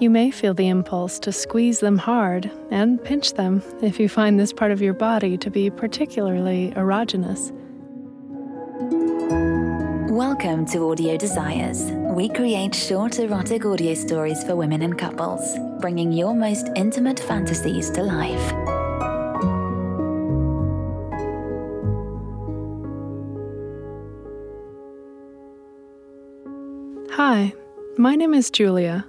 You may feel the impulse to squeeze them hard and pinch them if you find this part of your body to be particularly erogenous. Welcome to Audio Desires. We create short erotic audio stories for women and couples, bringing your most intimate fantasies to life. Hi, my name is Julia.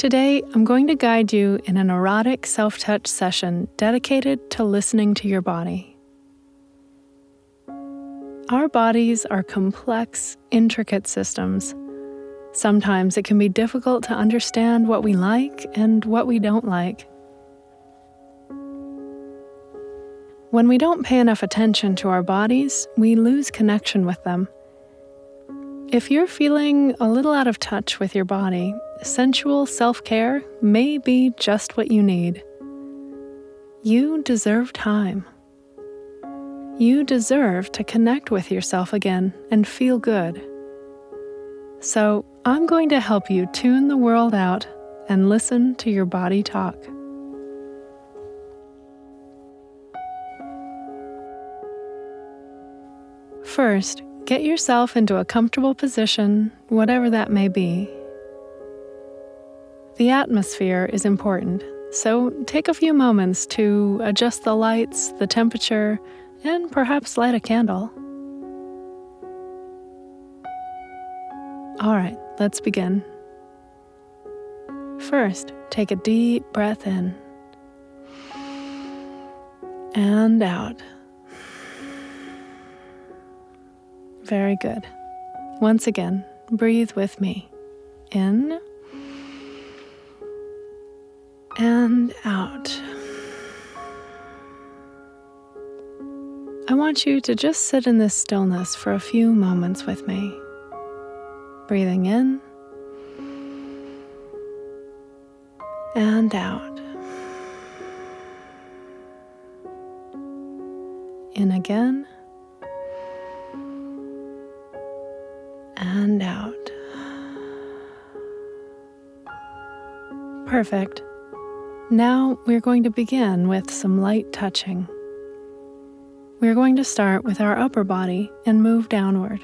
Today, I'm going to guide you in an erotic self touch session dedicated to listening to your body. Our bodies are complex, intricate systems. Sometimes it can be difficult to understand what we like and what we don't like. When we don't pay enough attention to our bodies, we lose connection with them. If you're feeling a little out of touch with your body, sensual self care may be just what you need. You deserve time. You deserve to connect with yourself again and feel good. So, I'm going to help you tune the world out and listen to your body talk. First, get yourself into a comfortable position, whatever that may be. The atmosphere is important, so take a few moments to adjust the lights, the temperature, and perhaps light a candle. All right, let's begin. First, take a deep breath in and out. Very good. Once again, breathe with me. In and out. I want you to just sit in this stillness for a few moments with me. Breathing in and out. In again and out. Perfect. Now we're going to begin with some light touching. We're going to start with our upper body and move downward.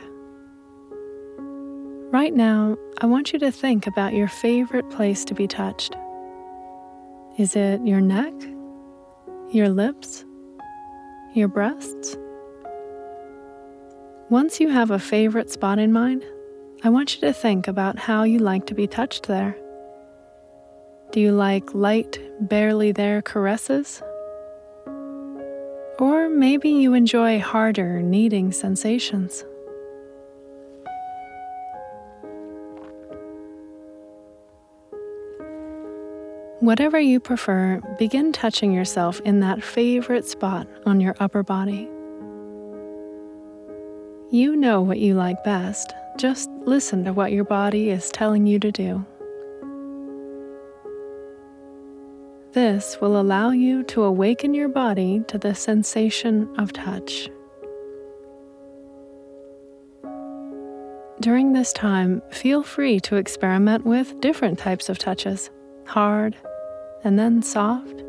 Right now, I want you to think about your favorite place to be touched. Is it your neck? Your lips? Your breasts? Once you have a favorite spot in mind, I want you to think about how you like to be touched there. Do you like light, barely there caresses? Or maybe you enjoy harder, kneading sensations. Whatever you prefer, begin touching yourself in that favorite spot on your upper body. You know what you like best, just listen to what your body is telling you to do. This will allow you to awaken your body to the sensation of touch. During this time, feel free to experiment with different types of touches hard and then soft.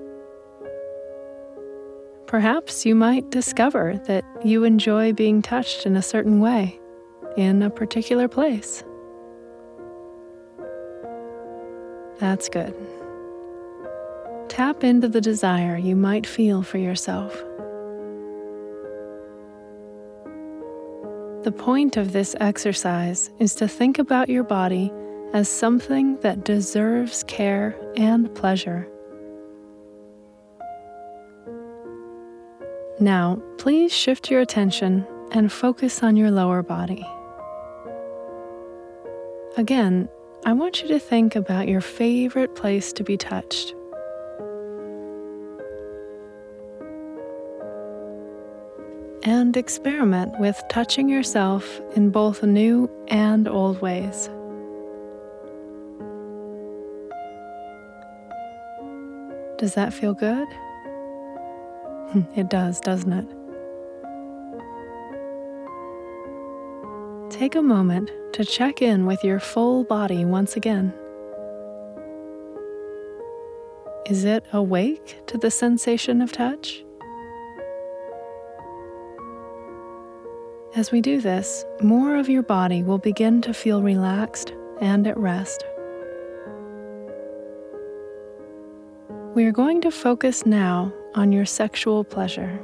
Perhaps you might discover that you enjoy being touched in a certain way, in a particular place. That's good tap into the desire you might feel for yourself. The point of this exercise is to think about your body as something that deserves care and pleasure. Now, please shift your attention and focus on your lower body. Again, I want you to think about your favorite place to be touched. And experiment with touching yourself in both new and old ways. Does that feel good? It does, doesn't it? Take a moment to check in with your full body once again. Is it awake to the sensation of touch? As we do this, more of your body will begin to feel relaxed and at rest. We are going to focus now on your sexual pleasure.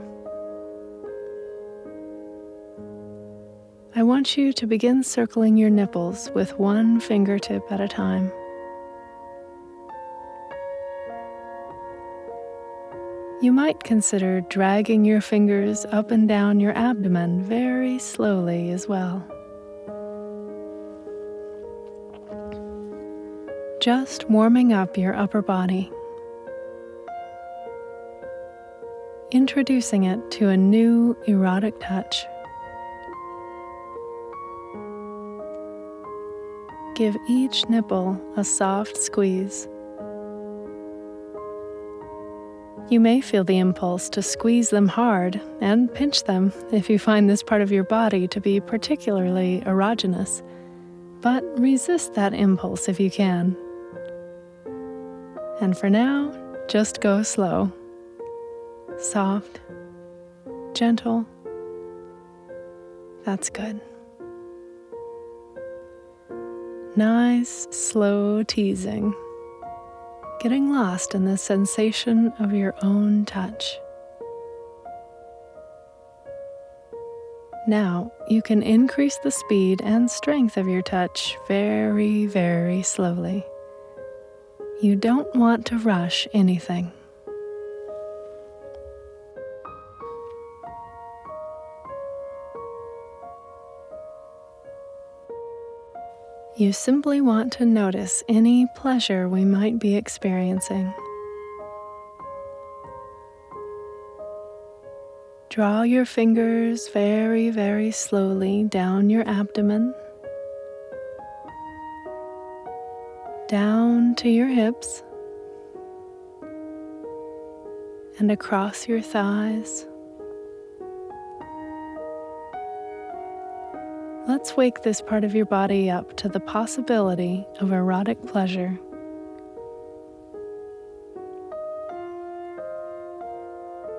I want you to begin circling your nipples with one fingertip at a time. You might consider dragging your fingers up and down your abdomen very slowly as well. Just warming up your upper body, introducing it to a new erotic touch. Give each nipple a soft squeeze. You may feel the impulse to squeeze them hard and pinch them if you find this part of your body to be particularly erogenous, but resist that impulse if you can. And for now, just go slow. Soft, gentle. That's good. Nice, slow teasing getting lost in the sensation of your own touch. Now you can increase the speed and strength of your touch very, very slowly. You don't want to rush anything. You simply want to notice any pleasure we might be experiencing. Draw your fingers very, very slowly down your abdomen, down to your hips, and across your thighs. Let's wake this part of your body up to the possibility of erotic pleasure.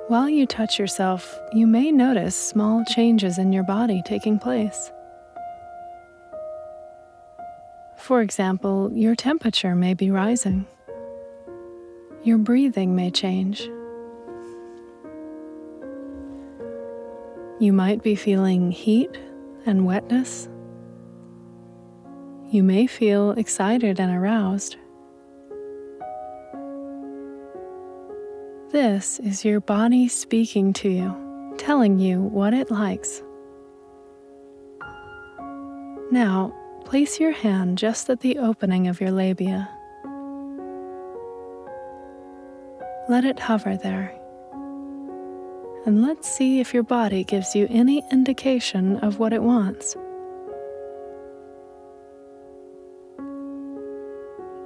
While you touch yourself, you may notice small changes in your body taking place. For example, your temperature may be rising. Your breathing may change. You might be feeling heat and wetness. You may feel excited and aroused. This is your body speaking to you, telling you what it likes. Now, place your hand just at the opening of your labia. Let it hover there and let's see if your body gives you any indication of what it wants.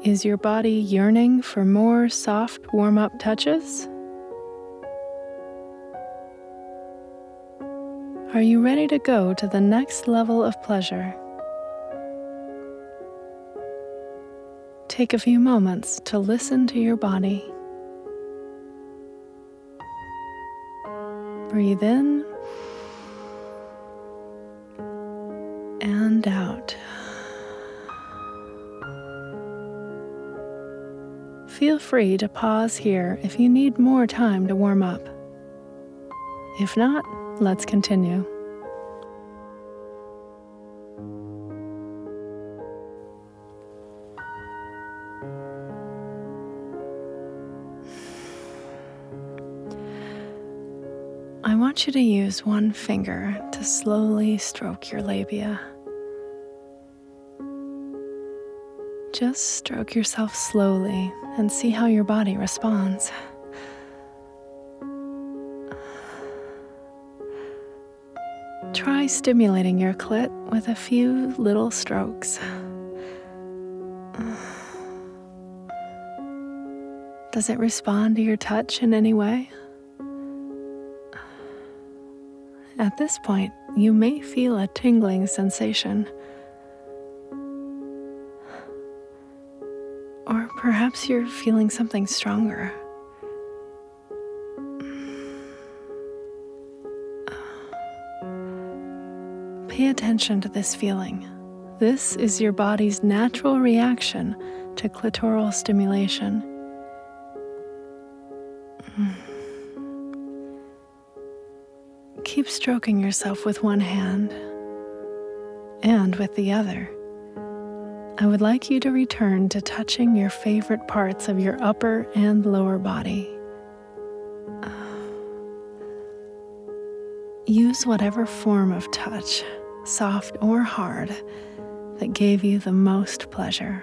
Is your body yearning for more soft warm up touches? Are you ready to go to the next level of pleasure? Take a few moments to listen to your body. Breathe in and out. Feel free to pause here if you need more time to warm up. If not, let's continue. Want you to use one finger to slowly stroke your labia. Just stroke yourself slowly and see how your body responds. Try stimulating your clit with a few little strokes. Does it respond to your touch in any way? At this point, you may feel a tingling sensation. Or perhaps you're feeling something stronger. Pay attention to this feeling. This is your body's natural reaction to clitoral stimulation. Keep stroking yourself with one hand and with the other. I would like you to return to touching your favorite parts of your upper and lower body. Use whatever form of touch, soft or hard, that gave you the most pleasure.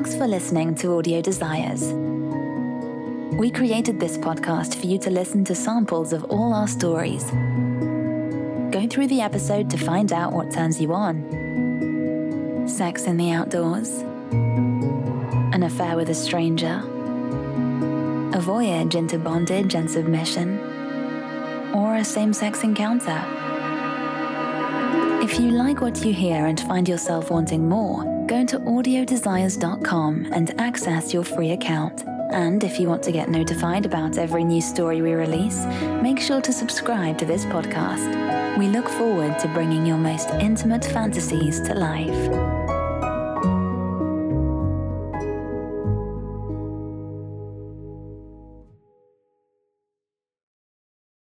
Thanks for listening to Audio Desires. We created this podcast for you to listen to samples of all our stories. Go through the episode to find out what turns you on sex in the outdoors, an affair with a stranger, a voyage into bondage and submission, or a same sex encounter. If you like what you hear and find yourself wanting more, go to audiodesires.com and access your free account. And if you want to get notified about every new story we release, make sure to subscribe to this podcast. We look forward to bringing your most intimate fantasies to life.